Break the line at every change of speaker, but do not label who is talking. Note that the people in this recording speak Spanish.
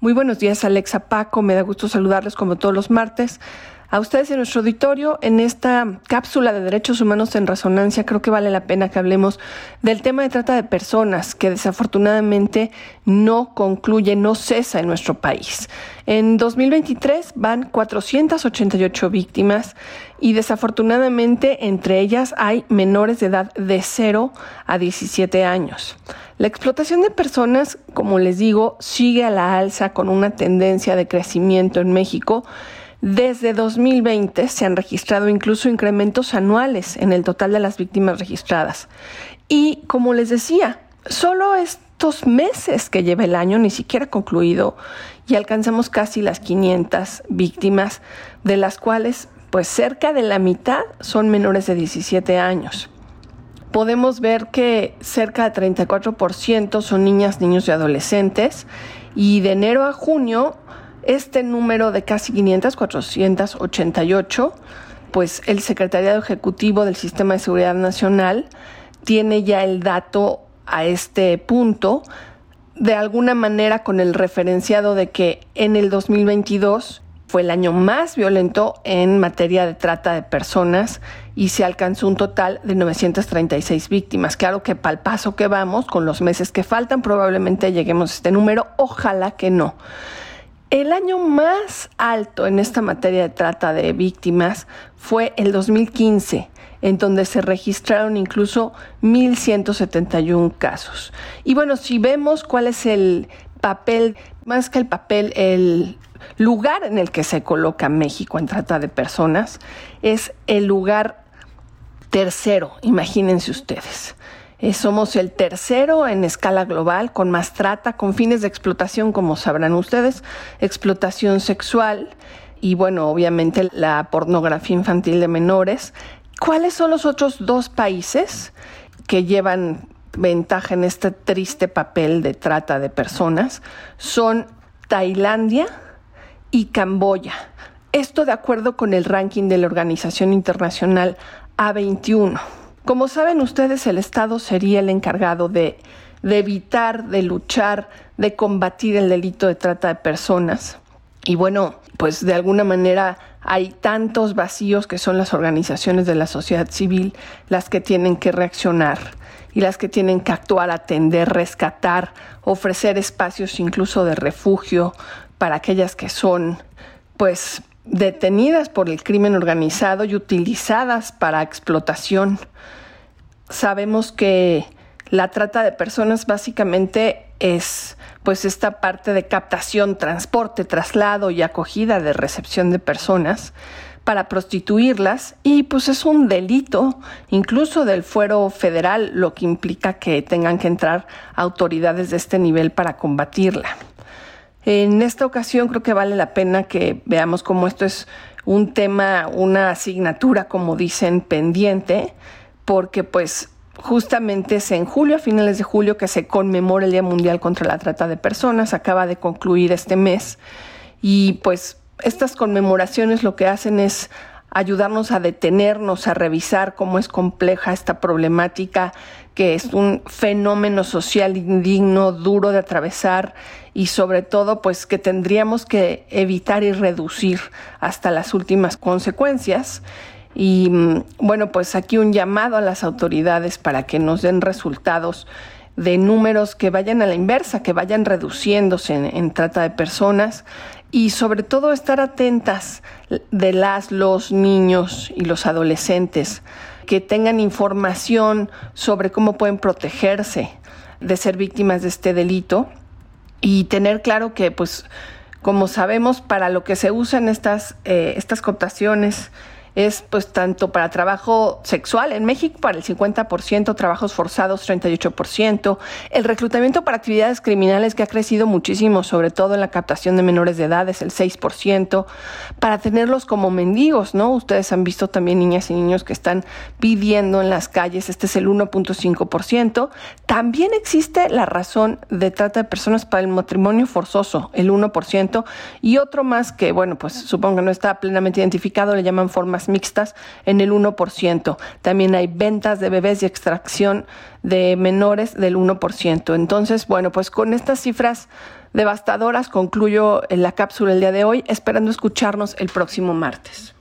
Muy buenos días, Alexa Paco. Me da gusto saludarles como todos los martes. A ustedes en nuestro auditorio, en esta cápsula de derechos humanos en resonancia, creo que vale la pena que hablemos del tema de trata de personas, que desafortunadamente no concluye, no cesa en nuestro país. En 2023 van 488 víctimas y desafortunadamente entre ellas hay menores de edad de 0 a 17 años. La explotación de personas, como les digo, sigue a la alza con una tendencia de crecimiento en México. Desde 2020 se han registrado incluso incrementos anuales en el total de las víctimas registradas. Y como les decía, solo estos meses que lleva el año, ni siquiera concluido, y alcanzamos casi las 500 víctimas, de las cuales pues cerca de la mitad son menores de 17 años podemos ver que cerca de 34% son niñas, niños y adolescentes y de enero a junio este número de casi 500, 488, pues el Secretariado Ejecutivo del Sistema de Seguridad Nacional tiene ya el dato a este punto, de alguna manera con el referenciado de que en el 2022 fue el año más violento en materia de trata de personas y se alcanzó un total de 936 víctimas. Claro que para el paso que vamos, con los meses que faltan, probablemente lleguemos a este número, ojalá que no. El año más alto en esta materia de trata de víctimas fue el 2015, en donde se registraron incluso 1.171 casos. Y bueno, si vemos cuál es el papel, más que el papel, el lugar en el que se coloca México en trata de personas, es el lugar tercero, imagínense ustedes. Eh, somos el tercero en escala global con más trata, con fines de explotación, como sabrán ustedes, explotación sexual y bueno, obviamente la pornografía infantil de menores. ¿Cuáles son los otros dos países que llevan ventaja en este triste papel de trata de personas? Son Tailandia y Camboya. Esto de acuerdo con el ranking de la Organización Internacional A21. Como saben ustedes, el Estado sería el encargado de, de, evitar, de luchar, de combatir el delito de trata de personas. Y bueno, pues de alguna manera hay tantos vacíos que son las organizaciones de la sociedad civil las que tienen que reaccionar y las que tienen que actuar, atender, rescatar, ofrecer espacios incluso de refugio para aquellas que son pues detenidas por el crimen organizado y utilizadas para explotación. Sabemos que la trata de personas básicamente es pues esta parte de captación, transporte, traslado y acogida de recepción de personas para prostituirlas y pues es un delito incluso del fuero federal, lo que implica que tengan que entrar autoridades de este nivel para combatirla. En esta ocasión creo que vale la pena que veamos cómo esto es un tema, una asignatura, como dicen, pendiente, porque pues justamente es en julio, a finales de julio, que se conmemora el Día Mundial contra la Trata de Personas, acaba de concluir este mes, y pues estas conmemoraciones lo que hacen es ayudarnos a detenernos, a revisar cómo es compleja esta problemática, que es un fenómeno social indigno, duro de atravesar y sobre todo pues que tendríamos que evitar y reducir hasta las últimas consecuencias. Y mm, bueno, pues aquí un llamado a las autoridades para que nos den resultados de números que vayan a la inversa, que vayan reduciéndose en, trata de personas y sobre todo estar atentas de las, los niños y los adolescentes, que tengan información sobre cómo pueden protegerse de ser víctimas de este delito y tener claro que, pues, como sabemos, para lo que se usan estas, eh, estas cotaciones, es pues tanto para trabajo sexual en México para el 50%, trabajos forzados 38%, el reclutamiento para actividades criminales que ha crecido muchísimo, sobre todo en la captación de menores de edad es el 6%, para tenerlos como mendigos, ¿no? Ustedes han visto también niñas y niños que están pidiendo en las calles, este es el 1.5%. También existe la razón de trata de personas para el matrimonio forzoso, el 1%, y otro más que, bueno, pues supongo que no está plenamente identificado, le llaman mixtas en el 1%. También hay ventas de bebés y extracción de menores del 1%. Entonces, bueno, pues con estas cifras devastadoras. Concluyo la cápsula el día de hoy, esperando escucharnos el próximo martes.